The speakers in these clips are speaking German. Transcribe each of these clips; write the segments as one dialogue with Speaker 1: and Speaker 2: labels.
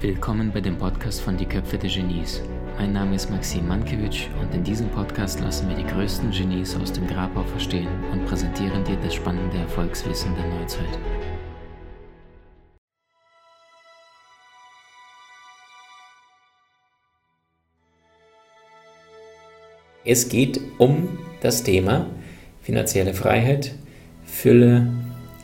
Speaker 1: Willkommen bei dem Podcast von Die Köpfe der Genies. Mein Name ist Maxim Mankewitsch und in diesem Podcast lassen wir die größten Genies aus dem Grabau verstehen und präsentieren dir das spannende Erfolgswissen der Neuzeit.
Speaker 2: Es geht um das Thema finanzielle Freiheit, Fülle,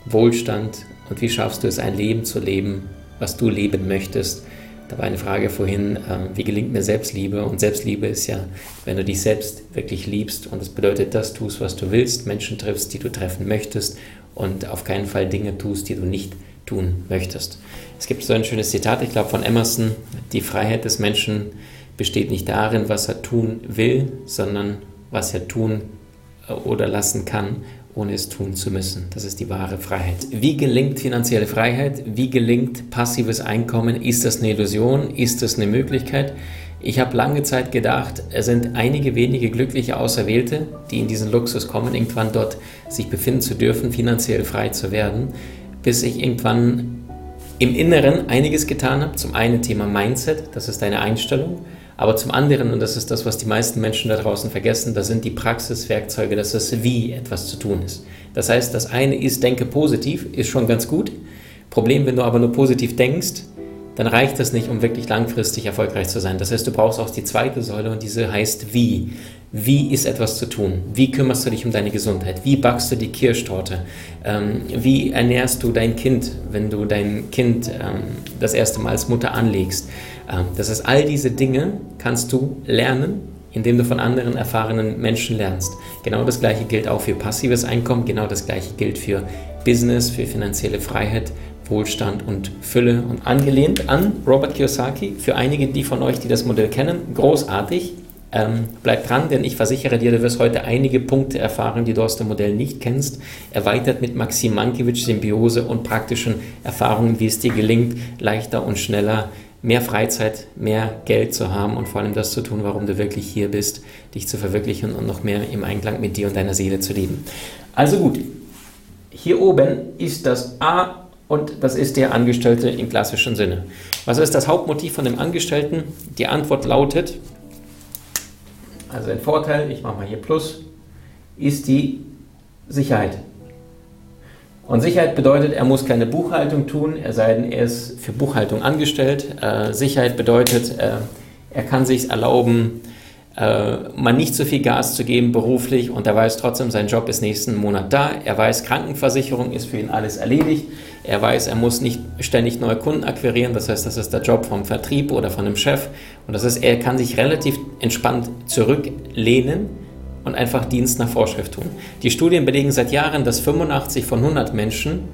Speaker 2: Wohlstand und wie schaffst du es, ein Leben zu leben, was du leben möchtest. Da war eine Frage vorhin, äh, wie gelingt mir Selbstliebe? Und Selbstliebe ist ja, wenn du dich selbst wirklich liebst und das bedeutet, das tust, was du willst, Menschen triffst, die du treffen möchtest und auf keinen Fall Dinge tust, die du nicht tun möchtest. Es gibt so ein schönes Zitat, ich glaube von Emerson, die Freiheit des Menschen besteht nicht darin, was er tun will, sondern was er tun äh, oder lassen kann, ohne es tun zu müssen. Das ist die wahre Freiheit. Wie gelingt finanzielle Freiheit? Wie gelingt passives Einkommen? Ist das eine Illusion? Ist das eine Möglichkeit? Ich habe lange Zeit gedacht, es sind einige wenige glückliche Auserwählte, die in diesen Luxus kommen, irgendwann dort sich befinden zu dürfen, finanziell frei zu werden, bis ich irgendwann im Inneren einiges getan habe. Zum einen Thema Mindset, das ist deine Einstellung. Aber zum anderen, und das ist das, was die meisten Menschen da draußen vergessen, das sind die Praxiswerkzeuge, das ist wie etwas zu tun ist. Das heißt, das eine ist, denke positiv, ist schon ganz gut. Problem, wenn du aber nur positiv denkst, dann reicht das nicht, um wirklich langfristig erfolgreich zu sein. Das heißt, du brauchst auch die zweite Säule und diese heißt wie. Wie ist etwas zu tun? Wie kümmerst du dich um deine Gesundheit? Wie backst du die Kirschtorte? Ähm, wie ernährst du dein Kind, wenn du dein Kind ähm, das erste Mal als Mutter anlegst? Ähm, das heißt, all diese Dinge kannst du lernen, indem du von anderen erfahrenen Menschen lernst. Genau das gleiche gilt auch für passives Einkommen, genau das gleiche gilt für Business, für finanzielle Freiheit, Wohlstand und Fülle. Und angelehnt an Robert Kiyosaki, für einige die von euch, die das Modell kennen, großartig. Ähm, bleib dran, denn ich versichere dir, du wirst heute einige Punkte erfahren, die du aus dem Modell nicht kennst. Erweitert mit Maxim Mankiewicz Symbiose und praktischen Erfahrungen, wie es dir gelingt, leichter und schneller mehr Freizeit, mehr Geld zu haben und vor allem das zu tun, warum du wirklich hier bist, dich zu verwirklichen und noch mehr im Einklang mit dir und deiner Seele zu leben. Also gut, hier oben ist das A und das ist der Angestellte im klassischen Sinne. Was ist das Hauptmotiv von dem Angestellten? Die Antwort lautet, also ein Vorteil, ich mache mal hier Plus, ist die Sicherheit. Und Sicherheit bedeutet, er muss keine Buchhaltung tun, er sei denn, er ist für Buchhaltung angestellt. Äh, Sicherheit bedeutet, äh, er kann sich erlauben, äh, mal nicht so viel Gas zu geben beruflich und er weiß trotzdem, sein Job ist nächsten Monat da. Er weiß, Krankenversicherung ist für ihn alles erledigt. Er weiß, er muss nicht ständig neue Kunden akquirieren. Das heißt, das ist der Job vom Vertrieb oder von einem Chef. Und das heißt, er kann sich relativ entspannt zurücklehnen und einfach Dienst nach Vorschrift tun. Die Studien belegen seit Jahren, dass 85 von 100 Menschen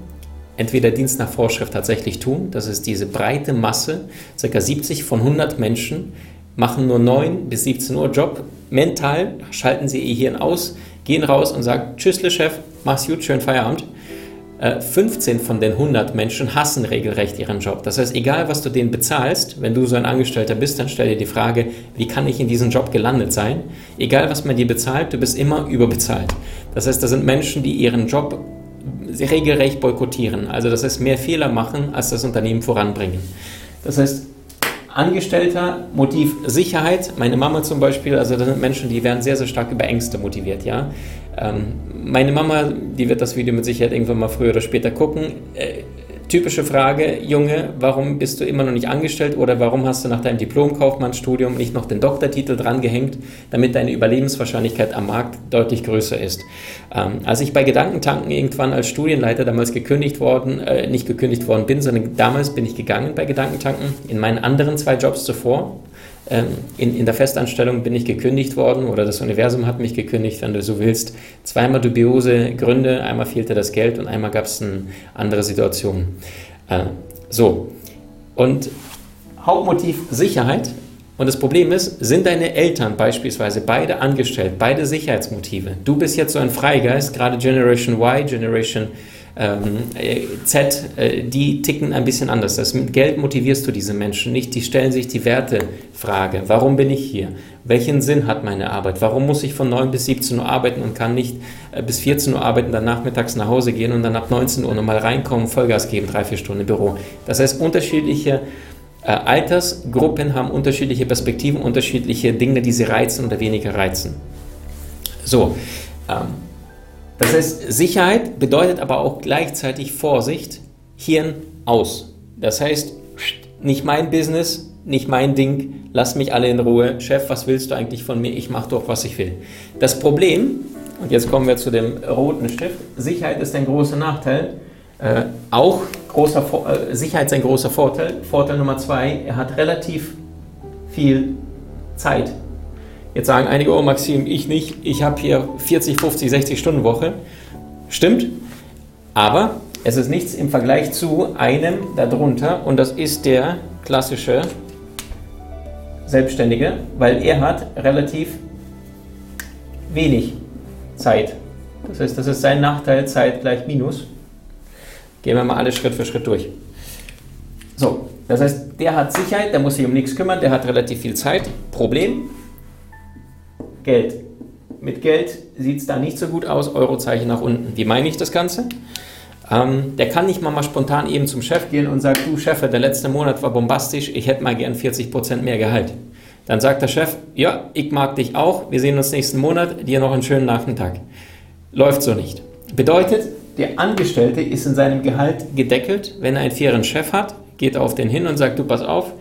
Speaker 2: entweder Dienst nach Vorschrift tatsächlich tun, das ist diese breite Masse, ca. 70 von 100 Menschen machen nur 9 bis 17 Uhr Job. Mental schalten sie ihr Hirn aus, gehen raus und sagen, tschüssle Chef, mach's gut, schönen Feierabend. 15 äh, von den 100 Menschen hassen regelrecht ihren Job. Das heißt, egal was du denen bezahlst, wenn du so ein Angestellter bist, dann stell dir die Frage, wie kann ich in diesem Job gelandet sein? Egal was man dir bezahlt, du bist immer überbezahlt. Das heißt, das sind Menschen, die ihren Job regelrecht boykottieren. Also das heißt, mehr Fehler machen, als das Unternehmen voranbringen. Das heißt, Angestellter, Motiv Sicherheit. Meine Mama zum Beispiel, also das sind Menschen, die werden sehr, sehr stark über Ängste motiviert, ja. Ähm, meine Mama, die wird das Video mit Sicherheit irgendwann mal früher oder später gucken. Äh, typische Frage, Junge, warum bist du immer noch nicht angestellt oder warum hast du nach deinem Diplom-Kaufmannsstudium nicht noch den Doktortitel drangehängt, damit deine Überlebenswahrscheinlichkeit am Markt deutlich größer ist? Ähm, als ich bei Gedankentanken irgendwann als Studienleiter damals gekündigt worden, äh, nicht gekündigt worden bin, sondern damals bin ich gegangen bei Gedankentanken in meinen anderen zwei Jobs zuvor, in, in der Festanstellung bin ich gekündigt worden oder das Universum hat mich gekündigt, wenn du so willst. Zweimal dubiose Gründe, einmal fehlte das Geld und einmal gab es eine andere Situation. Äh, so, und Hauptmotiv Sicherheit. Und das Problem ist, sind deine Eltern beispielsweise beide angestellt, beide Sicherheitsmotive. Du bist jetzt so ein Freigeist, gerade Generation Y, Generation ähm, äh, Z, äh, die ticken ein bisschen anders. Das mit Geld motivierst du diese Menschen nicht. Die stellen sich die Wertefrage. Warum bin ich hier? Welchen Sinn hat meine Arbeit? Warum muss ich von 9 bis 17 Uhr arbeiten und kann nicht äh, bis 14 Uhr arbeiten, dann nachmittags nach Hause gehen und dann ab 19 Uhr nochmal reinkommen, Vollgas geben, drei, vier Stunden im Büro? Das heißt, unterschiedliche äh, Altersgruppen haben unterschiedliche Perspektiven, unterschiedliche Dinge, die sie reizen oder weniger reizen. So, ähm, das heißt, Sicherheit bedeutet aber auch gleichzeitig Vorsicht, Hirn aus. Das heißt, nicht mein Business, nicht mein Ding, lass mich alle in Ruhe. Chef, was willst du eigentlich von mir? Ich mache doch, was ich will. Das Problem, und jetzt kommen wir zu dem roten Stift, Sicherheit ist ein großer Nachteil. Äh, auch großer äh, Sicherheit ist ein großer Vorteil. Vorteil Nummer zwei, er hat relativ viel Zeit Jetzt sagen einige, oh Maxim, ich nicht, ich habe hier 40, 50, 60 Stunden Woche. Stimmt, aber es ist nichts im Vergleich zu einem darunter und das ist der klassische Selbstständige, weil er hat relativ wenig Zeit. Das heißt, das ist sein Nachteil, Zeit gleich Minus. Gehen wir mal alle Schritt für Schritt durch. So, das heißt, der hat Sicherheit, der muss sich um nichts kümmern, der hat relativ viel Zeit. Problem, Geld. Mit Geld sieht es da nicht so gut aus, Eurozeichen nach unten. Wie meine ich das Ganze? Ähm, der kann nicht mal, mal spontan eben zum Chef gehen und sagt, du Chef, der letzte Monat war bombastisch, ich hätte mal gern 40% mehr Gehalt. Dann sagt der Chef, ja, ich mag dich auch, wir sehen uns nächsten Monat, dir noch einen schönen Nachmittag. Läuft so nicht. Bedeutet, der Angestellte ist in seinem Gehalt gedeckelt. Wenn er einen fairen Chef hat, geht er auf den hin und sagt, du pass auf,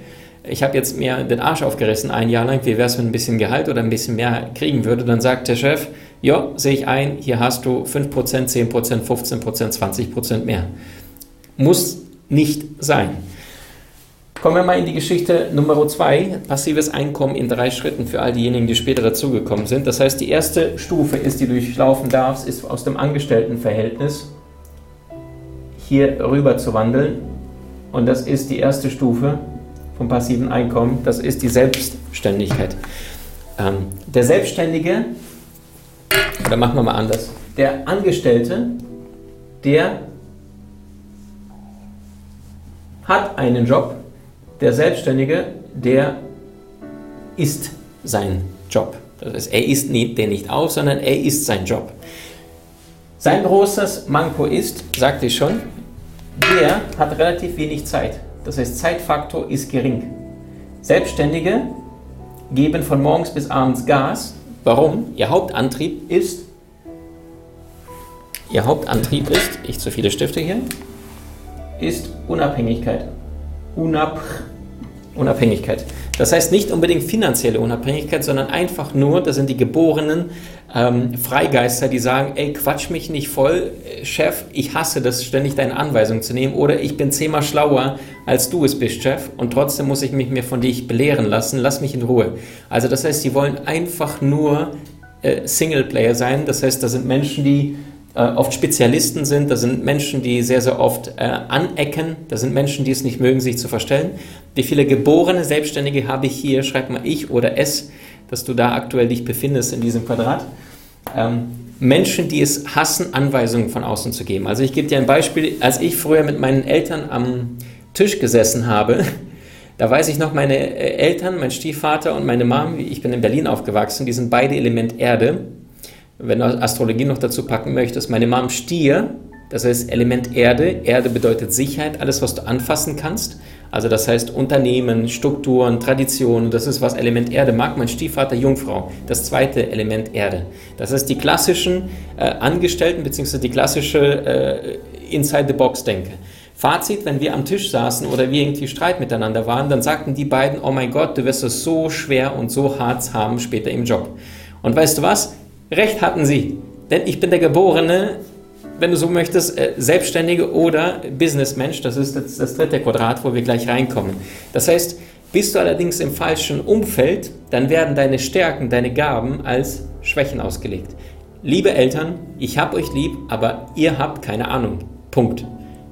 Speaker 2: ich habe jetzt mir den Arsch aufgerissen ein Jahr lang, wie wäre es, wenn ein bisschen Gehalt oder ein bisschen mehr kriegen würde, dann sagt der Chef, ja, sehe ich ein, hier hast du 5%, 10%, 15%, 20% mehr. Muss nicht sein. Kommen wir mal in die Geschichte Nummer zwei, passives Einkommen in drei Schritten für all diejenigen, die später dazugekommen sind. Das heißt, die erste Stufe ist, die du durchlaufen darfst, ist aus dem Angestelltenverhältnis hier rüber zu wandeln. Und das ist die erste Stufe, vom passiven Einkommen, das ist die Selbstständigkeit. Ähm, der Selbstständige, oder machen wir mal anders, der Angestellte, der hat einen Job, der Selbstständige, der ist sein Job. Das heißt, er ist den nicht auf, sondern er ist sein Job. Sein großes Manko ist, sagte ich schon, der hat relativ wenig Zeit. Das heißt, Zeitfaktor ist gering. Selbstständige geben von morgens bis abends Gas. Warum? Ihr Hauptantrieb ist, ihr Hauptantrieb ist, ich zu viele Stifte hier, ist Unabhängigkeit. Unab, Unabhängigkeit. Das heißt nicht unbedingt finanzielle Unabhängigkeit, sondern einfach nur, das sind die geborenen ähm, Freigeister, die sagen, ey, quatsch mich nicht voll, Chef, ich hasse das, ständig deine Anweisungen zu nehmen oder ich bin zehnmal schlauer, als du es bist, Chef, und trotzdem muss ich mich mir von dich belehren lassen, lass mich in Ruhe. Also das heißt, sie wollen einfach nur äh, Singleplayer sein, das heißt, da sind Menschen, die äh, oft Spezialisten sind, da sind Menschen, die sehr, sehr oft äh, anecken, da sind Menschen, die es nicht mögen, sich zu verstellen. Wie viele geborene Selbstständige habe ich hier, schreib mal ich oder es, dass du da aktuell dich befindest in diesem Quadrat. Ähm, Menschen, die es hassen, Anweisungen von außen zu geben. Also ich gebe dir ein Beispiel, als ich früher mit meinen Eltern am Tisch gesessen habe, da weiß ich noch, meine äh, Eltern, mein Stiefvater und meine Mom, ich bin in Berlin aufgewachsen, die sind beide Element Erde wenn du Astrologie noch dazu packen möchtest, meine Mom Stier, das heißt Element Erde. Erde bedeutet Sicherheit, alles, was du anfassen kannst. Also das heißt Unternehmen, Strukturen, Traditionen, das ist, was Element Erde mag. Mein Stiefvater Jungfrau, das zweite Element Erde. Das heißt die klassischen äh, Angestellten bzw. die klassische äh, Inside-the-Box-Denke. Fazit, wenn wir am Tisch saßen oder wir irgendwie Streit miteinander waren, dann sagten die beiden, oh mein Gott, du wirst es so schwer und so hart haben später im Job. Und weißt du was? Recht hatten sie, denn ich bin der geborene, wenn du so möchtest, äh, Selbstständige oder Businessmensch. Das ist das, das dritte Quadrat, wo wir gleich reinkommen. Das heißt, bist du allerdings im falschen Umfeld, dann werden deine Stärken, deine Gaben als Schwächen ausgelegt. Liebe Eltern, ich hab euch lieb, aber ihr habt keine Ahnung. Punkt.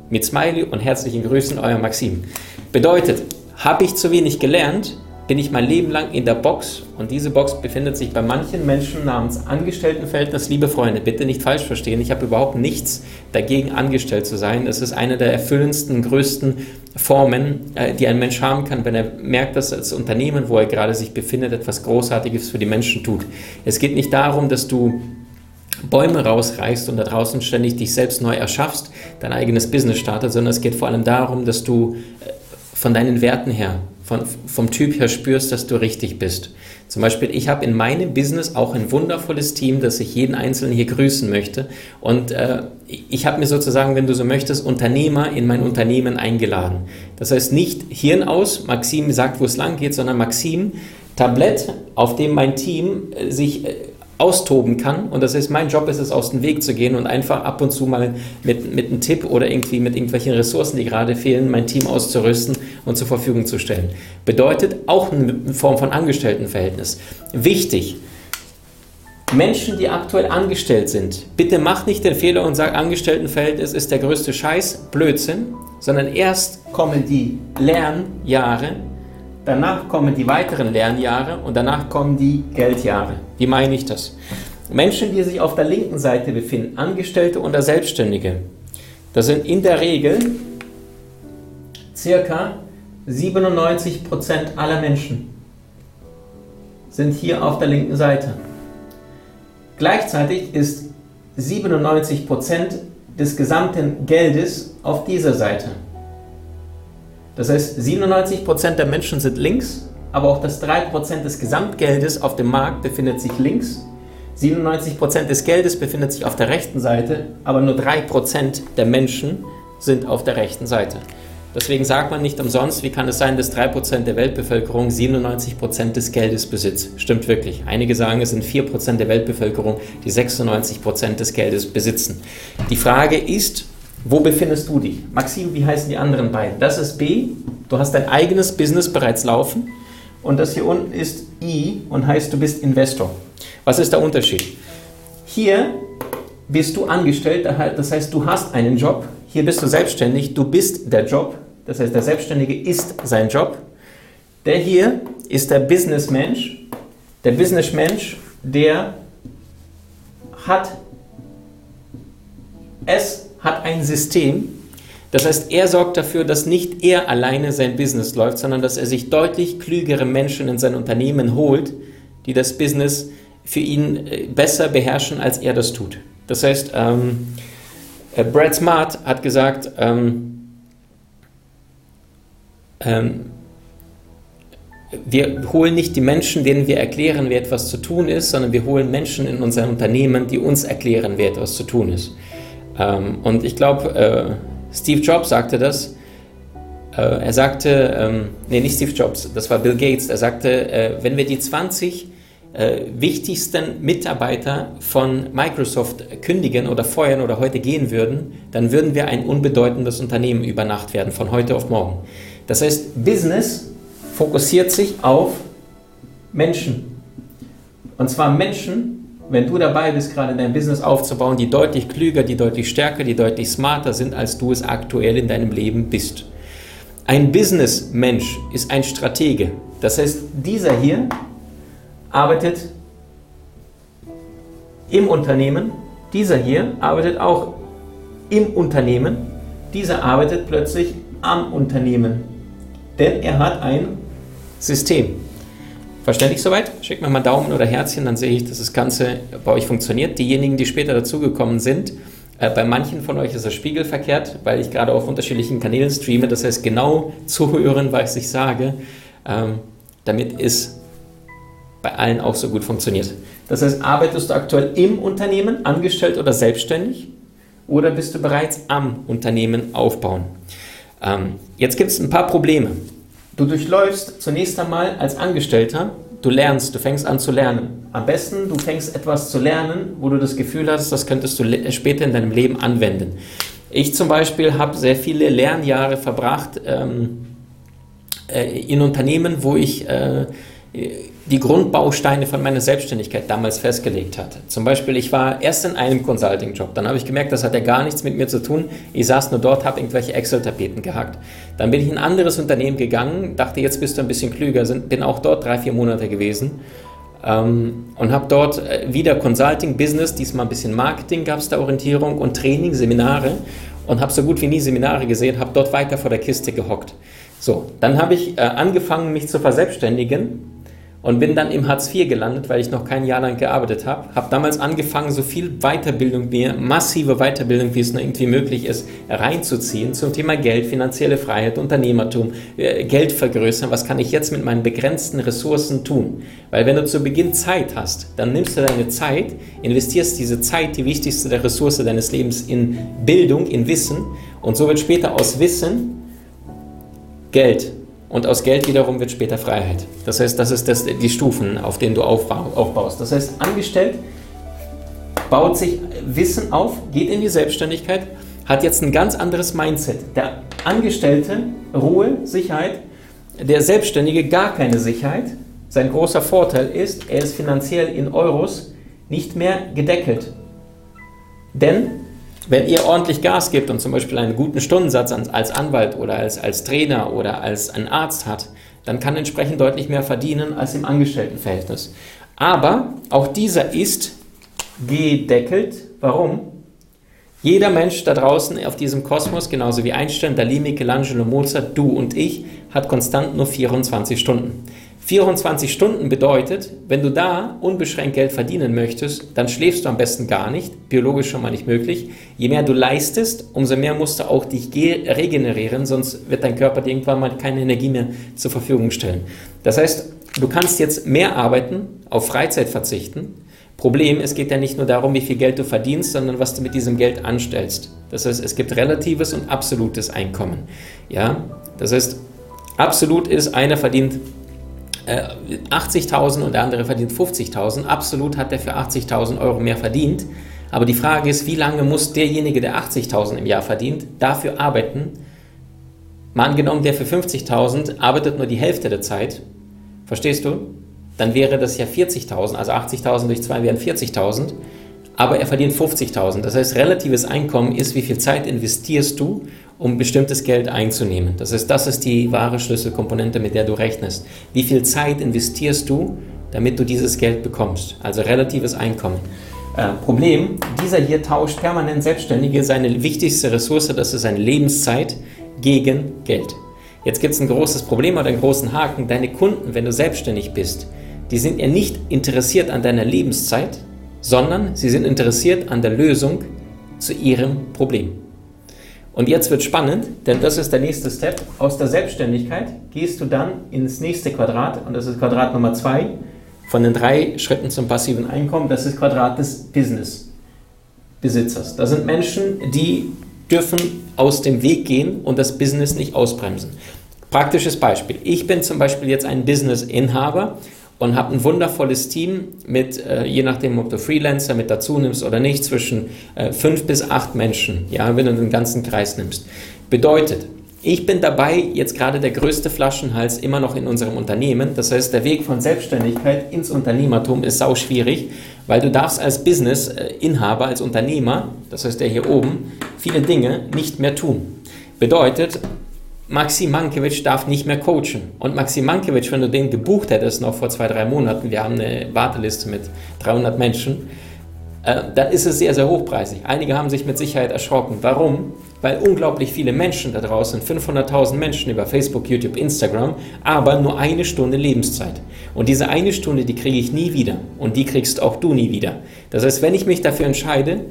Speaker 2: Mit Smiley und herzlichen Grüßen, euer Maxim. Bedeutet, habe ich zu wenig gelernt, bin ich mein Leben lang in der Box und diese Box befindet sich bei manchen Menschen namens Angestelltenverhältnis. Liebe Freunde, bitte nicht falsch verstehen, ich habe überhaupt nichts dagegen, angestellt zu sein. Es ist eine der erfüllendsten, größten Formen, äh, die ein Mensch haben kann, wenn er merkt, dass das Unternehmen, wo er gerade sich befindet, etwas Großartiges für die Menschen tut. Es geht nicht darum, dass du Bäume rausreißt und da draußen ständig dich selbst neu erschaffst, dein eigenes Business startet, sondern es geht vor allem darum, dass du äh, von deinen Werten her von, vom Typ her spürst, dass du richtig bist. Zum Beispiel, ich habe in meinem Business auch ein wundervolles Team, das ich jeden Einzelnen hier grüßen möchte. Und äh, ich habe mir sozusagen, wenn du so möchtest, Unternehmer in mein Unternehmen eingeladen. Das heißt nicht Hirn aus, Maxim sagt, wo es lang geht, sondern Maxim, Tablett, auf dem mein Team äh, sich äh, austoben kann. Und das ist mein Job, ist es aus dem Weg zu gehen und einfach ab und zu mal mit, mit einem Tipp oder irgendwie mit irgendwelchen Ressourcen, die gerade fehlen, mein Team auszurüsten und zur Verfügung zu stellen. Bedeutet auch eine Form von Angestelltenverhältnis. Wichtig. Menschen, die aktuell angestellt sind, bitte macht nicht den Fehler und sagt, Angestelltenverhältnis ist der größte Scheiß, Blödsinn, sondern erst kommen die Lernjahre, danach kommen die weiteren Lernjahre und danach kommen die Geldjahre. Wie meine ich das? Menschen, die sich auf der linken Seite befinden, Angestellte oder Selbstständige, das sind in der Regel circa 97% aller Menschen sind hier auf der linken Seite. Gleichzeitig ist 97% des gesamten Geldes auf dieser Seite. Das heißt, 97% der Menschen sind links, aber auch das 3% des Gesamtgeldes auf dem Markt befindet sich links. 97% des Geldes befindet sich auf der rechten Seite, aber nur 3% der Menschen sind auf der rechten Seite. Deswegen sagt man nicht umsonst, wie kann es sein, dass 3% der Weltbevölkerung 97% des Geldes besitzt. Stimmt wirklich. Einige sagen, es sind 4% der Weltbevölkerung, die 96% des Geldes besitzen. Die Frage ist, wo befindest du dich? Maxim, wie heißen die anderen beiden? Das ist B, du hast dein eigenes Business bereits laufen. Und das hier unten ist I und heißt, du bist Investor. Was ist der Unterschied? Hier bist du angestellt, das heißt, du hast einen Job. Hier bist du selbstständig, du bist der Job. Das heißt, der Selbstständige ist sein Job. Der hier ist der Businessmensch. Der Businessmensch, der hat es hat ein System. Das heißt, er sorgt dafür, dass nicht er alleine sein Business läuft, sondern dass er sich deutlich klügere Menschen in sein Unternehmen holt, die das Business für ihn äh, besser beherrschen, als er das tut. Das heißt, ähm, äh, Brad Smart hat gesagt, ähm, ähm, wir holen nicht die Menschen, denen wir erklären, wie etwas zu tun ist, sondern wir holen Menschen in unser Unternehmen, die uns erklären, wie etwas zu tun ist. Ähm, und ich glaube, äh, Steve Jobs sagte das. Äh, er sagte, ähm, nee, nicht Steve Jobs, das war Bill Gates. Er sagte, äh, wenn wir die 20 äh, wichtigsten Mitarbeiter von Microsoft kündigen oder feuern oder heute gehen würden, dann würden wir ein unbedeutendes Unternehmen über Nacht werden, von heute auf morgen. Das heißt, Business fokussiert sich auf Menschen. Und zwar Menschen, wenn du dabei bist, gerade dein Business aufzubauen, die deutlich klüger, die deutlich stärker, die deutlich smarter sind, als du es aktuell in deinem Leben bist. Ein Businessmensch ist ein Stratege. Das heißt, dieser hier arbeitet im Unternehmen, dieser hier arbeitet auch im Unternehmen, dieser arbeitet plötzlich am Unternehmen, denn er hat ein System. Verständlich soweit? Schickt mir mal Daumen oder Herzchen, dann sehe ich, dass das Ganze bei euch funktioniert. Diejenigen, die später dazugekommen sind, äh, bei manchen von euch ist das spiegelverkehrt, weil ich gerade auf unterschiedlichen Kanälen streame. Das heißt, genau zuhören, was ich sage, ähm, damit es bei allen auch so gut funktioniert. Das heißt, arbeitest du aktuell im Unternehmen, angestellt oder selbstständig? Oder bist du bereits am Unternehmen aufbauen? Ähm, jetzt gibt es ein paar Probleme. Du durchläufst zunächst einmal als Angestellter, du lernst, du fängst an zu lernen. Am besten, du fängst etwas zu lernen, wo du das Gefühl hast, das könntest du später in deinem Leben anwenden. Ich zum Beispiel habe sehr viele Lernjahre verbracht ähm, äh, in Unternehmen, wo ich äh, die Grundbausteine von meiner Selbstständigkeit damals festgelegt hatte. Zum Beispiel, ich war erst in einem Consulting-Job, dann habe ich gemerkt, das hat ja gar nichts mit mir zu tun. Ich saß nur dort, habe irgendwelche Excel-Tapeten gehackt. Dann bin ich in ein anderes Unternehmen gegangen, dachte, jetzt bist du ein bisschen klüger, bin auch dort drei, vier Monate gewesen ähm, und habe dort äh, wieder Consulting-Business, diesmal ein bisschen Marketing gab es da Orientierung und Training, Seminare und habe so gut wie nie Seminare gesehen, habe dort weiter vor der Kiste gehockt. So, dann habe ich äh, angefangen, mich zu verselbstständigen und bin dann im Hartz IV gelandet, weil ich noch kein Jahr lang gearbeitet habe. Habe damals angefangen, so viel Weiterbildung mir, massive Weiterbildung, wie es nur irgendwie möglich ist, reinzuziehen zum Thema Geld, finanzielle Freiheit, Unternehmertum, äh, Geld vergrößern. Was kann ich jetzt mit meinen begrenzten Ressourcen tun? Weil wenn du zu Beginn Zeit hast, dann nimmst du deine Zeit, investierst diese Zeit, die wichtigste der Ressource deines Lebens, in Bildung, in Wissen und so wird später aus Wissen Geld und aus Geld wiederum wird später Freiheit. Das heißt, das ist das, die Stufen, auf denen du aufbaust. Das heißt, angestellt baut sich Wissen auf, geht in die Selbstständigkeit, hat jetzt ein ganz anderes Mindset. Der Angestellte, Ruhe, Sicherheit, der Selbstständige gar keine Sicherheit. Sein großer Vorteil ist, er ist finanziell in Euros nicht mehr gedeckelt. Denn wenn ihr ordentlich Gas gebt und zum Beispiel einen guten Stundensatz als Anwalt oder als, als Trainer oder als ein Arzt hat, dann kann entsprechend deutlich mehr verdienen als im Angestelltenverhältnis. Aber auch dieser ist gedeckelt. Warum? Jeder Mensch da draußen auf diesem Kosmos, genauso wie Einstein, Dalí, Michelangelo, Mozart, du und ich, hat konstant nur 24 Stunden. 24 Stunden bedeutet, wenn du da unbeschränkt Geld verdienen möchtest, dann schläfst du am besten gar nicht, biologisch schon mal nicht möglich. Je mehr du leistest, umso mehr musst du auch dich regenerieren, sonst wird dein Körper dir irgendwann mal keine Energie mehr zur Verfügung stellen. Das heißt, du kannst jetzt mehr arbeiten, auf Freizeit verzichten. Problem, es geht ja nicht nur darum, wie viel Geld du verdienst, sondern was du mit diesem Geld anstellst. Das heißt, es gibt relatives und absolutes Einkommen. Ja, das heißt, absolut ist, einer verdient 80.000 äh, und der andere verdient 50.000. Absolut hat er für 80.000 Euro mehr verdient. Aber die Frage ist, wie lange muss derjenige, der 80.000 im Jahr verdient, dafür arbeiten? Mal angenommen, der für 50.000 arbeitet nur die Hälfte der Zeit. Verstehst du? Dann wäre das ja 40.000, also 80.000 durch 2 wären 40.000. Aber er verdient 50.000. Das heißt, relatives Einkommen ist, wie viel Zeit investierst du, um bestimmtes Geld einzunehmen. Das heißt, das ist die wahre Schlüsselkomponente, mit der du rechnest. Wie viel Zeit investierst du, damit du dieses Geld bekommst? Also relatives Einkommen. Äh, Problem, dieser hier tauscht permanent Selbstständige seine wichtigste Ressource, das ist seine Lebenszeit, gegen Geld. Jetzt gibt es ein großes Problem oder einen großen Haken. Deine Kunden, wenn du selbstständig bist, die sind ja nicht interessiert an deiner Lebenszeit, sondern sie sind interessiert an der Lösung zu ihrem Problem. Und jetzt wird spannend, denn das ist der nächste Step. Aus der Selbstständigkeit gehst du dann ins nächste Quadrat und das ist Quadrat Nummer zwei von den drei Schritten zum passiven Einkommen. Das ist Quadrat des Business-Besitzers. Das sind Menschen, die dürfen aus dem Weg gehen und das Business nicht ausbremsen. Praktisches Beispiel. Ich bin zum Beispiel jetzt ein Business-Inhaber und habe ein wundervolles Team mit, äh, je nachdem, ob du Freelancer mit dazu nimmst oder nicht, zwischen äh, fünf bis acht Menschen, ja, wenn du den ganzen Kreis nimmst. Bedeutet, ich bin dabei, jetzt gerade der größte Flaschenhals immer noch in unserem Unternehmen. Das heißt, der Weg von Selbstständigkeit ins Unternehmertum ist sau schwierig, weil du darfst als Business-Inhaber, als Unternehmer, das heißt der hier oben, viele Dinge nicht mehr tun. Bedeutet, Maxi Mankiewicz darf nicht mehr coachen. Und Maxi Mankiewicz, wenn du den gebucht hättest noch vor zwei, drei Monaten, wir haben eine Warteliste mit 300 Menschen, äh, dann ist es sehr, sehr hochpreisig. Einige haben sich mit Sicherheit erschrocken. Warum? Weil unglaublich viele Menschen da draußen, 500.000 Menschen über Facebook, YouTube, Instagram, aber nur eine Stunde Lebenszeit. Und diese eine Stunde, die kriege ich nie wieder. Und die kriegst auch du nie wieder. Das heißt, wenn ich mich dafür entscheide,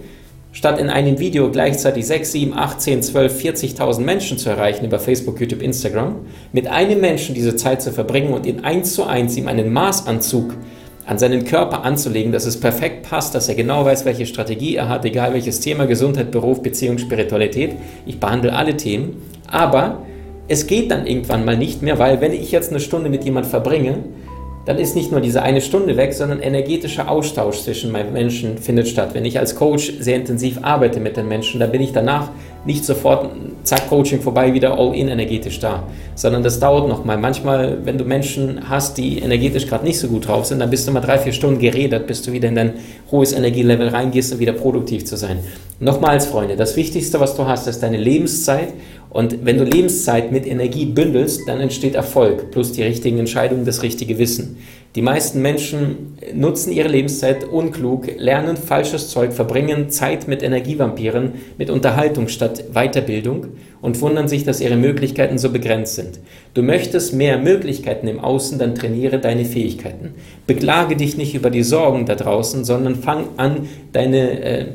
Speaker 2: Statt in einem Video gleichzeitig 6, 7, 8, 10, 12, 40.000 Menschen zu erreichen über Facebook, YouTube, Instagram, mit einem Menschen diese Zeit zu verbringen und in eins zu eins ihm einen Maßanzug an seinen Körper anzulegen, dass es perfekt passt, dass er genau weiß, welche Strategie er hat, egal welches Thema, Gesundheit, Beruf, Beziehung, Spiritualität. Ich behandle alle Themen, aber es geht dann irgendwann mal nicht mehr, weil wenn ich jetzt eine Stunde mit jemand verbringe, dann ist nicht nur diese eine Stunde weg, sondern energetischer Austausch zwischen meinen Menschen findet statt. Wenn ich als Coach sehr intensiv arbeite mit den Menschen, dann bin ich danach nicht sofort, zack, Coaching vorbei, wieder all in energetisch da, sondern das dauert nochmal. Manchmal, wenn du Menschen hast, die energetisch gerade nicht so gut drauf sind, dann bist du mal drei, vier Stunden geredet, bis du wieder in dein hohes Energielevel reingehst und wieder produktiv zu sein. Nochmals, Freunde, das Wichtigste, was du hast, ist deine Lebenszeit und wenn du Lebenszeit mit Energie bündelst, dann entsteht Erfolg plus die richtigen Entscheidungen, das richtige Wissen. Die meisten Menschen nutzen ihre Lebenszeit unklug, lernen falsches Zeug, verbringen Zeit mit Energievampiren, mit Unterhaltung statt Weiterbildung und wundern sich, dass ihre Möglichkeiten so begrenzt sind. Du möchtest mehr Möglichkeiten im Außen, dann trainiere deine Fähigkeiten. Beklage dich nicht über die Sorgen da draußen, sondern fang an, deine äh,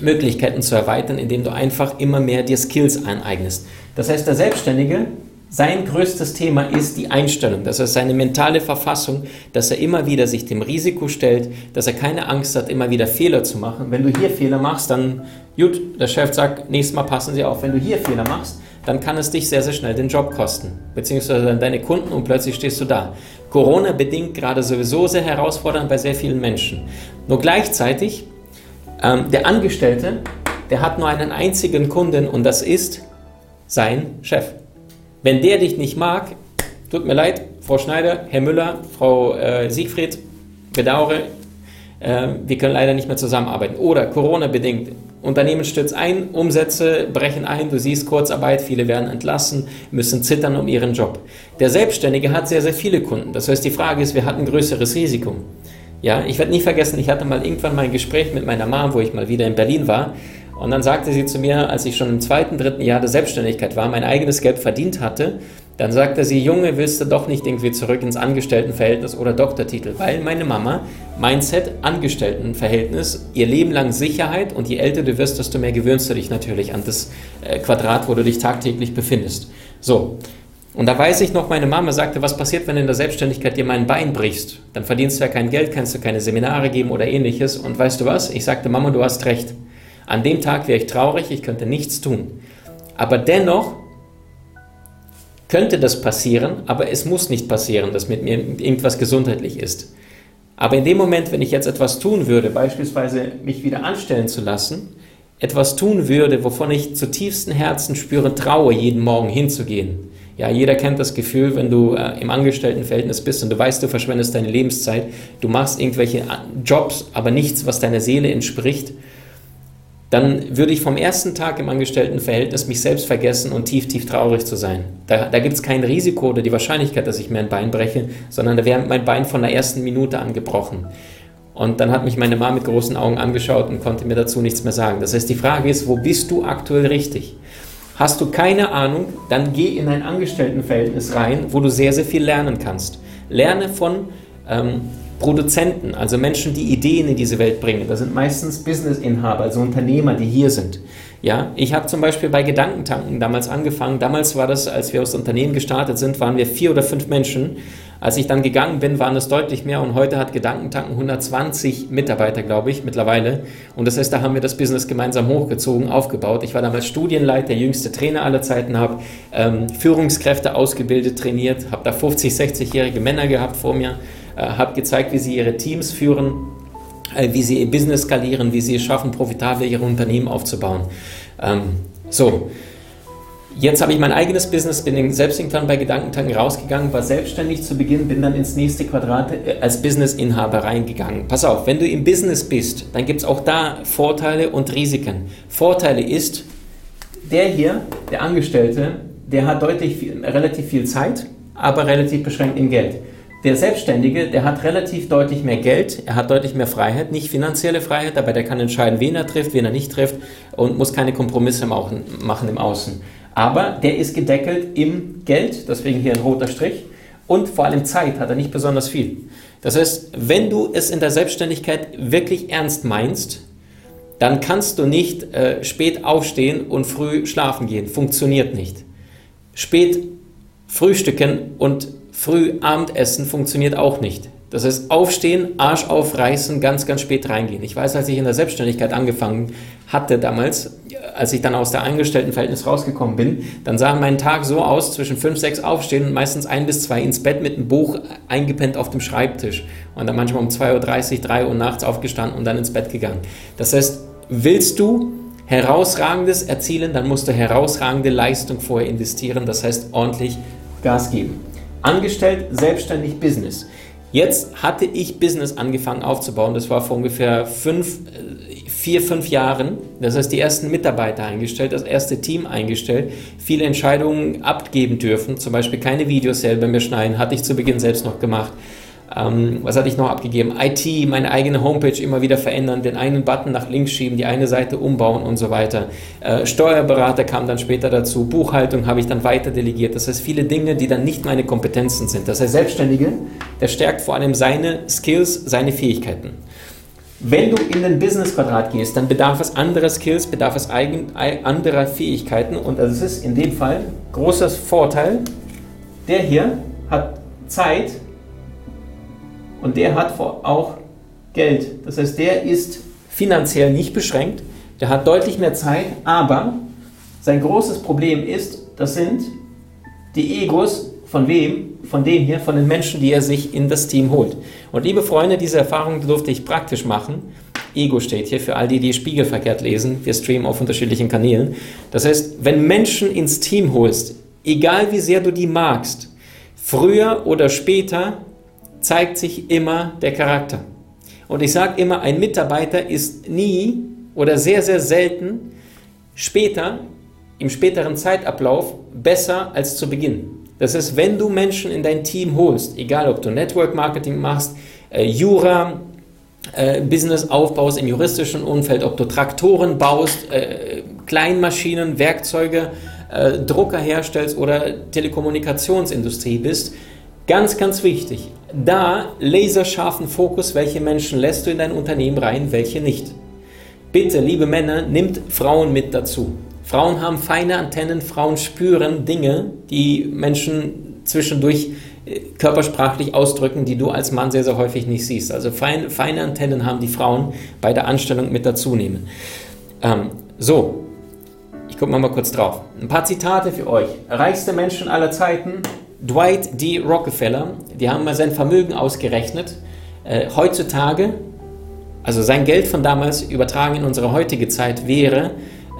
Speaker 2: Möglichkeiten zu erweitern, indem du einfach immer mehr dir Skills aneignest. Das heißt, der Selbstständige, sein größtes Thema ist die Einstellung, das heißt seine mentale Verfassung, dass er immer wieder sich dem Risiko stellt, dass er keine Angst hat, immer wieder Fehler zu machen. Wenn du hier Fehler machst, dann, gut, der Chef sagt, nächstes Mal passen Sie auf. Wenn du hier Fehler machst, dann kann es dich sehr, sehr schnell den Job kosten, beziehungsweise dann deine Kunden und plötzlich stehst du da. Corona bedingt gerade sowieso sehr herausfordernd bei sehr vielen Menschen. Nur gleichzeitig ähm, der Angestellte, der hat nur einen einzigen Kunden und das ist sein Chef. Wenn der dich nicht mag, tut mir leid, Frau Schneider, Herr Müller, Frau äh, Siegfried, bedauere, äh, wir können leider nicht mehr zusammenarbeiten. Oder Corona-bedingt, Unternehmen stürzt ein, Umsätze brechen ein, du siehst Kurzarbeit, viele werden entlassen, müssen zittern um ihren Job. Der Selbstständige hat sehr, sehr viele Kunden. Das heißt, die Frage ist, wer hat ein größeres Risiko? Ja, ich werde nie vergessen, ich hatte mal irgendwann mal ein Gespräch mit meiner Mom, wo ich mal wieder in Berlin war. Und dann sagte sie zu mir, als ich schon im zweiten, dritten Jahr der Selbstständigkeit war, mein eigenes Geld verdient hatte, dann sagte sie, Junge, willst du doch nicht irgendwie zurück ins Angestelltenverhältnis oder Doktortitel? Weil meine Mama, Mindset, Angestelltenverhältnis, ihr Leben lang Sicherheit und je älter du wirst, desto mehr gewöhnst du dich natürlich an das äh, Quadrat, wo du dich tagtäglich befindest. So, und da weiß ich noch, meine Mama sagte, was passiert, wenn du in der Selbstständigkeit dir mein Bein brichst? Dann verdienst du ja kein Geld, kannst du keine Seminare geben oder ähnliches. Und weißt du was? Ich sagte, Mama, du hast recht. An dem Tag wäre ich traurig, ich könnte nichts tun. Aber dennoch könnte das passieren, aber es muss nicht passieren, dass mit mir irgendwas gesundheitlich ist. Aber in dem Moment, wenn ich jetzt etwas tun würde, beispielsweise mich wieder anstellen zu lassen, etwas tun würde, wovon ich zu tiefstem Herzen spüre, traue, jeden Morgen hinzugehen, ja, jeder kennt das Gefühl, wenn du äh, im Angestelltenverhältnis bist und du weißt, du verschwendest deine Lebenszeit, du machst irgendwelche äh, Jobs, aber nichts, was deiner Seele entspricht, dann würde ich vom ersten Tag im Angestelltenverhältnis mich selbst vergessen und tief, tief traurig zu sein. Da, da gibt es kein Risiko oder die Wahrscheinlichkeit, dass ich mir ein Bein breche, sondern da wäre mein Bein von der ersten Minute angebrochen. Und dann hat mich meine Mama mit großen Augen angeschaut und konnte mir dazu nichts mehr sagen. Das heißt, die Frage ist, wo bist du aktuell richtig? Hast du keine Ahnung, dann geh in ein Angestelltenverhältnis rein, wo du sehr, sehr viel lernen kannst. Lerne von ähm, Produzenten, also Menschen, die Ideen in diese Welt bringen. Das sind meistens Businessinhaber, also Unternehmer, die hier sind. Ja, ich habe zum Beispiel bei Gedankentanken damals angefangen. Damals war das, als wir aus Unternehmen gestartet sind, waren wir vier oder fünf Menschen. Als ich dann gegangen bin, waren es deutlich mehr und heute hat Gedankentanken 120 Mitarbeiter, glaube ich, mittlerweile. Und das heißt, da haben wir das Business gemeinsam hochgezogen, aufgebaut. Ich war damals Studienleiter, der jüngste Trainer aller Zeiten, habe ähm, Führungskräfte ausgebildet, trainiert, habe da 50, 60-jährige Männer gehabt vor mir, äh, habe gezeigt, wie sie ihre Teams führen wie sie ihr Business skalieren, wie sie es schaffen, profitabel ihre Unternehmen aufzubauen. Ähm, so, jetzt habe ich mein eigenes Business, bin selbst irgendwann bei Gedankentanken rausgegangen, war selbstständig zu Beginn, bin dann ins nächste Quadrat äh, als Businessinhaber reingegangen. Pass auf, wenn du im Business bist, dann gibt es auch da Vorteile und Risiken. Vorteile ist, der hier, der Angestellte, der hat deutlich viel, relativ viel Zeit, aber relativ beschränkt im Geld. Der Selbstständige, der hat relativ deutlich mehr Geld, er hat deutlich mehr Freiheit, nicht finanzielle Freiheit, aber der kann entscheiden, wen er trifft, wen er nicht trifft und muss keine Kompromisse machen im Außen. Aber der ist gedeckelt im Geld, deswegen hier ein roter Strich, und vor allem Zeit hat er nicht besonders viel. Das heißt, wenn du es in der Selbstständigkeit wirklich ernst meinst, dann kannst du nicht äh, spät aufstehen und früh schlafen gehen. Funktioniert nicht. Spät frühstücken und früh Abendessen funktioniert auch nicht. Das heißt, aufstehen, Arsch aufreißen, ganz, ganz spät reingehen. Ich weiß, als ich in der Selbstständigkeit angefangen hatte damals, als ich dann aus der Angestelltenverhältnis rausgekommen bin, dann sah mein Tag so aus, zwischen fünf, sechs aufstehen und meistens ein bis zwei ins Bett mit einem Buch eingepennt auf dem Schreibtisch. Und dann manchmal um 2.30 Uhr, 3 Uhr nachts aufgestanden und dann ins Bett gegangen. Das heißt, willst du Herausragendes erzielen, dann musst du herausragende Leistung vorher investieren, das heißt ordentlich Gas geben. Angestellt, selbstständig, Business. Jetzt hatte ich Business angefangen aufzubauen, das war vor ungefähr fünf, äh, vier, fünf Jahren. Das heißt, die ersten Mitarbeiter eingestellt, das erste Team eingestellt, viele Entscheidungen abgeben dürfen, zum Beispiel keine Videos selber mehr schneiden, hatte ich zu Beginn selbst noch gemacht. Ähm, was hatte ich noch abgegeben? IT, meine eigene Homepage immer wieder verändern, den einen Button nach links schieben, die eine Seite umbauen und so weiter. Äh, Steuerberater kam dann später dazu, Buchhaltung habe ich dann weiter delegiert. Das heißt, viele Dinge, die dann nicht meine Kompetenzen sind. Das heißt, Selbstständige, der stärkt vor allem seine Skills, seine Fähigkeiten. Wenn du in den Business-Quadrat gehst, dann bedarf es anderer Skills, bedarf es eigen, anderer Fähigkeiten und das ist in dem Fall großer Vorteil. Der hier hat Zeit, und der hat auch Geld. Das heißt, der ist finanziell nicht beschränkt, der hat deutlich mehr Zeit, aber sein großes Problem ist, das sind die Egos von wem? Von dem hier, von den Menschen, die er sich in das Team holt. Und liebe Freunde, diese Erfahrung durfte ich praktisch machen. Ego steht hier für all die, die spiegelverkehrt lesen. Wir streamen auf unterschiedlichen Kanälen. Das heißt, wenn Menschen ins Team holst, egal wie sehr du die magst, früher oder später zeigt sich immer der Charakter. Und ich sage immer, ein Mitarbeiter ist nie oder sehr, sehr selten später, im späteren Zeitablauf, besser als zu Beginn. Das heißt, wenn du Menschen in dein Team holst, egal ob du Network Marketing machst, äh, Jura, äh, Business aufbaust im juristischen Umfeld, ob du Traktoren baust, äh, Kleinmaschinen, Werkzeuge, äh, Drucker herstellst oder Telekommunikationsindustrie bist, Ganz, ganz wichtig. Da laserscharfen Fokus, welche Menschen lässt du in dein Unternehmen rein, welche nicht. Bitte, liebe Männer, nimmt Frauen mit dazu. Frauen haben feine Antennen, Frauen spüren Dinge, die Menschen zwischendurch äh, körpersprachlich ausdrücken, die du als Mann sehr, sehr häufig nicht siehst. Also fein, feine Antennen haben die Frauen bei der Anstellung mit dazu nehmen. Ähm, so, ich gucke mal, mal kurz drauf. Ein paar Zitate für euch. Reichste Menschen aller Zeiten, Dwight D. Rockefeller, die haben mal sein Vermögen ausgerechnet. Äh, heutzutage, also sein Geld von damals übertragen in unsere heutige Zeit wäre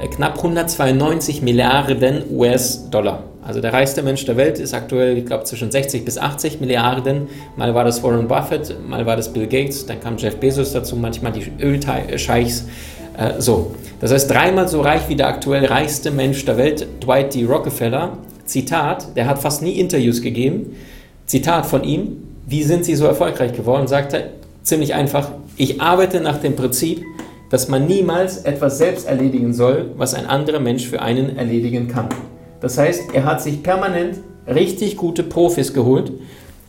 Speaker 2: äh, knapp 192 Milliarden US-Dollar. Also der reichste Mensch der Welt ist aktuell, ich glaube, zwischen 60 bis 80 Milliarden. Mal war das Warren Buffett, mal war das Bill Gates, dann kam Jeff Bezos dazu, manchmal die Ölscheichs. Äh, so, das heißt dreimal so reich wie der aktuell reichste Mensch der Welt, Dwight D. Rockefeller, Zitat, der hat fast nie Interviews gegeben. Zitat von ihm, wie sind Sie so erfolgreich geworden? Sagt er ziemlich einfach, ich arbeite nach dem Prinzip, dass man niemals etwas selbst erledigen soll, was ein anderer Mensch für einen erledigen kann. Das heißt, er hat sich permanent richtig gute Profis geholt,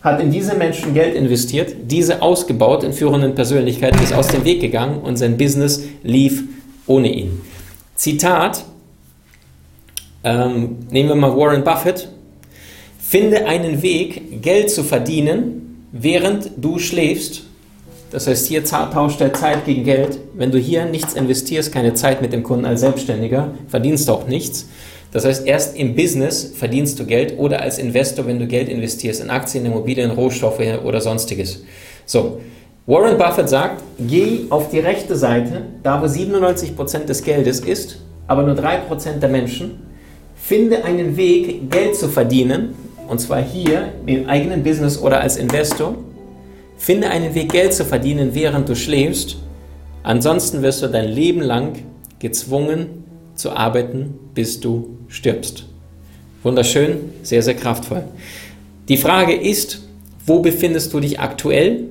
Speaker 2: hat in diese Menschen Geld investiert, diese ausgebaut in führenden Persönlichkeiten, ist aus dem Weg gegangen und sein Business lief ohne ihn. Zitat, ähm, nehmen wir mal Warren Buffett. Finde einen Weg, Geld zu verdienen, während du schläfst. Das heißt, hier tauscht der Zeit gegen Geld. Wenn du hier nichts investierst, keine Zeit mit dem Kunden als Selbstständiger, verdienst du auch nichts. Das heißt, erst im Business verdienst du Geld oder als Investor, wenn du Geld investierst in Aktien, Immobilien, Rohstoffe oder sonstiges. So, Warren Buffett sagt, geh auf die rechte Seite, da wo 97% des Geldes ist, aber nur 3% der Menschen Finde einen Weg, Geld zu verdienen, und zwar hier im eigenen Business oder als Investor. Finde einen Weg, Geld zu verdienen, während du schläfst. Ansonsten wirst du dein Leben lang gezwungen zu arbeiten, bis du stirbst. Wunderschön, sehr, sehr kraftvoll. Die Frage ist, wo befindest du dich aktuell?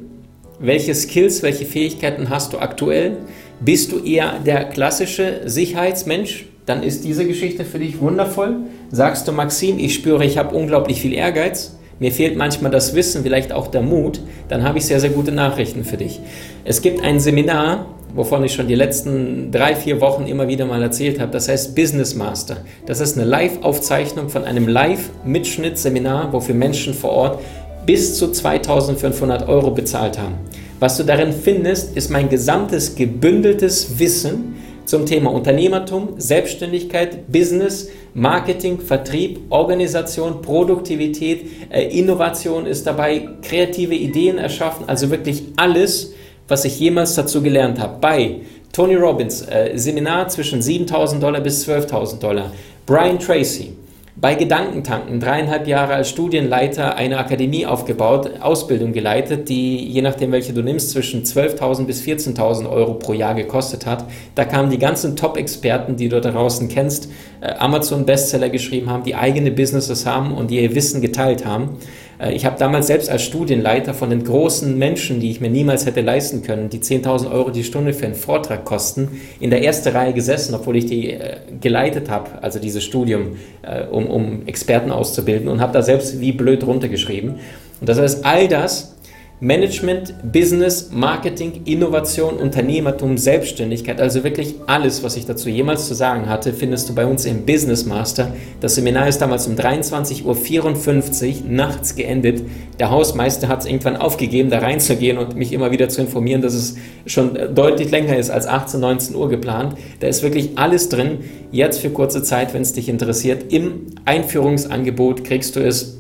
Speaker 2: Welche Skills, welche Fähigkeiten hast du aktuell? Bist du eher der klassische Sicherheitsmensch, dann ist diese Geschichte für dich wundervoll. Sagst du, Maxim, ich spüre, ich habe unglaublich viel Ehrgeiz, mir fehlt manchmal das Wissen, vielleicht auch der Mut, dann habe ich sehr, sehr gute Nachrichten für dich. Es gibt ein Seminar, wovon ich schon die letzten drei, vier Wochen immer wieder mal erzählt habe, das heißt Business Master. Das ist eine Live-Aufzeichnung von einem Live-Mitschnitt-Seminar, wofür Menschen vor Ort bis zu 2500 Euro bezahlt haben. Was du darin findest, ist mein gesamtes gebündeltes Wissen zum Thema Unternehmertum, Selbstständigkeit, Business, Marketing, Vertrieb, Organisation, Produktivität, äh, Innovation ist dabei, kreative Ideen erschaffen, also wirklich alles, was ich jemals dazu gelernt habe. Bei Tony Robbins, äh, Seminar zwischen 7.000 Dollar bis 12.000 Dollar. Brian Tracy, bei Gedankentanken dreieinhalb Jahre als Studienleiter eine Akademie aufgebaut, Ausbildung geleitet, die je nachdem, welche du nimmst, zwischen 12.000 bis 14.000 Euro pro Jahr gekostet hat. Da kamen die ganzen Top-Experten, die du da draußen kennst, äh, Amazon-Bestseller geschrieben haben, die eigene Businesses haben und ihr Wissen geteilt haben. Äh, ich habe damals selbst als Studienleiter von den großen Menschen, die ich mir niemals hätte leisten können, die 10.000 Euro die Stunde für einen Vortrag kosten, in der ersten Reihe gesessen, obwohl ich die äh, geleitet habe, also dieses Studium, äh, um, um Experten auszubilden und habe da selbst wie blöd runtergeschrieben. Und das heißt, all das Management, Business, Marketing, Innovation, Unternehmertum, Selbstständigkeit, also wirklich alles, was ich dazu jemals zu sagen hatte, findest du bei uns im Business Master. Das Seminar ist damals um 23.54 Uhr nachts geendet. Der Hausmeister hat es irgendwann aufgegeben, da reinzugehen und mich immer wieder zu informieren, dass es schon deutlich länger ist als 18, 19 Uhr geplant. Da ist wirklich alles drin. Jetzt für kurze Zeit, wenn es dich interessiert. Im Einführungsangebot kriegst du es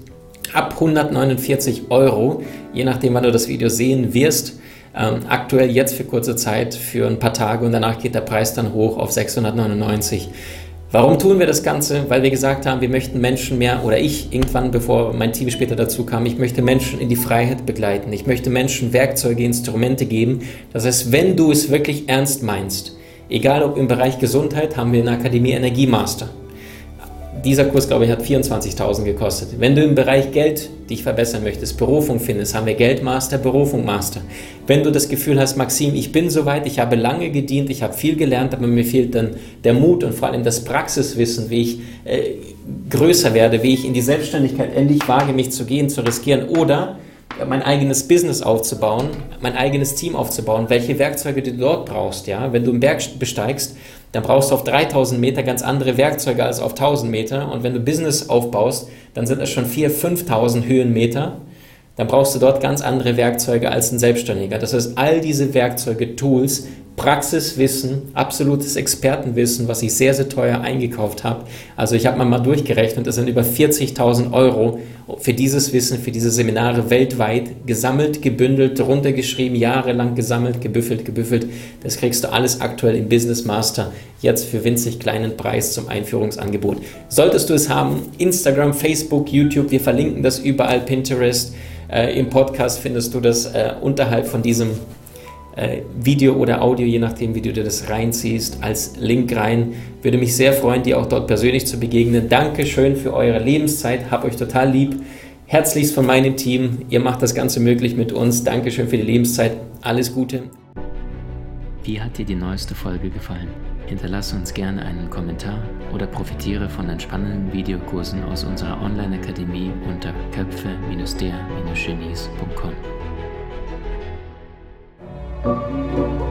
Speaker 2: ab 149 Euro, je nachdem, wann du das Video sehen wirst. Ähm, aktuell jetzt für kurze Zeit, für ein paar Tage und danach geht der Preis dann hoch auf 699. Warum tun wir das Ganze? Weil wir gesagt haben, wir möchten Menschen mehr, oder ich irgendwann, bevor mein Team später dazu kam, ich möchte Menschen in die Freiheit begleiten. Ich möchte Menschen Werkzeuge, Instrumente geben. Das heißt, wenn du es wirklich ernst meinst, egal ob im Bereich Gesundheit, haben wir in der Akademie Energiemaster dieser Kurs, glaube ich, hat 24.000 gekostet. Wenn du im Bereich Geld dich verbessern möchtest, Berufung findest, haben wir Geldmaster, Berufung Master. Wenn du das Gefühl hast, Maxim, ich bin soweit, ich habe lange gedient, ich habe viel gelernt, aber mir fehlt dann der Mut und vor allem das Praxiswissen, wie ich äh, größer werde, wie ich in die Selbstständigkeit endlich wage, mich zu gehen, zu riskieren oder mein eigenes Business aufzubauen, mein eigenes Team aufzubauen, welche Werkzeuge du dort brauchst. Ja? Wenn du einen Berg besteigst, dann brauchst du auf 3000 Meter ganz andere Werkzeuge als auf 1000 Meter. Und wenn du Business aufbaust, dann sind das schon 4.000, 5.000 Höhenmeter. Dann brauchst du dort ganz andere Werkzeuge als ein Selbstständiger. Das heißt, all diese Werkzeuge, Tools Praxiswissen, absolutes Expertenwissen, was ich sehr, sehr teuer eingekauft habe. Also ich habe mal, durchgerechnet, das sind über 40.000 Euro für dieses Wissen, für diese Seminare weltweit gesammelt, gebündelt, runtergeschrieben, jahrelang gesammelt, gebüffelt, gebüffelt. Das kriegst du alles aktuell im Business Master, jetzt für winzig kleinen Preis zum Einführungsangebot. Solltest du es haben, Instagram, Facebook, YouTube, wir verlinken das überall, Pinterest. Äh, Im Podcast findest du das äh, unterhalb von diesem Video oder Audio, je nachdem, wie du dir das reinziehst, als Link rein. Würde mich sehr freuen, dir auch dort persönlich zu begegnen. Dankeschön für eure Lebenszeit, hab euch total lieb. Herzlichst von meinem Team. Ihr macht das Ganze möglich mit uns. Dankeschön für die Lebenszeit. Alles Gute.
Speaker 1: Wie hat dir die neueste Folge gefallen? Hinterlasse uns gerne einen Kommentar oder profitiere von den spannenden Videokursen aus unserer Online-Akademie unter köpfe-der-genies.com. thank you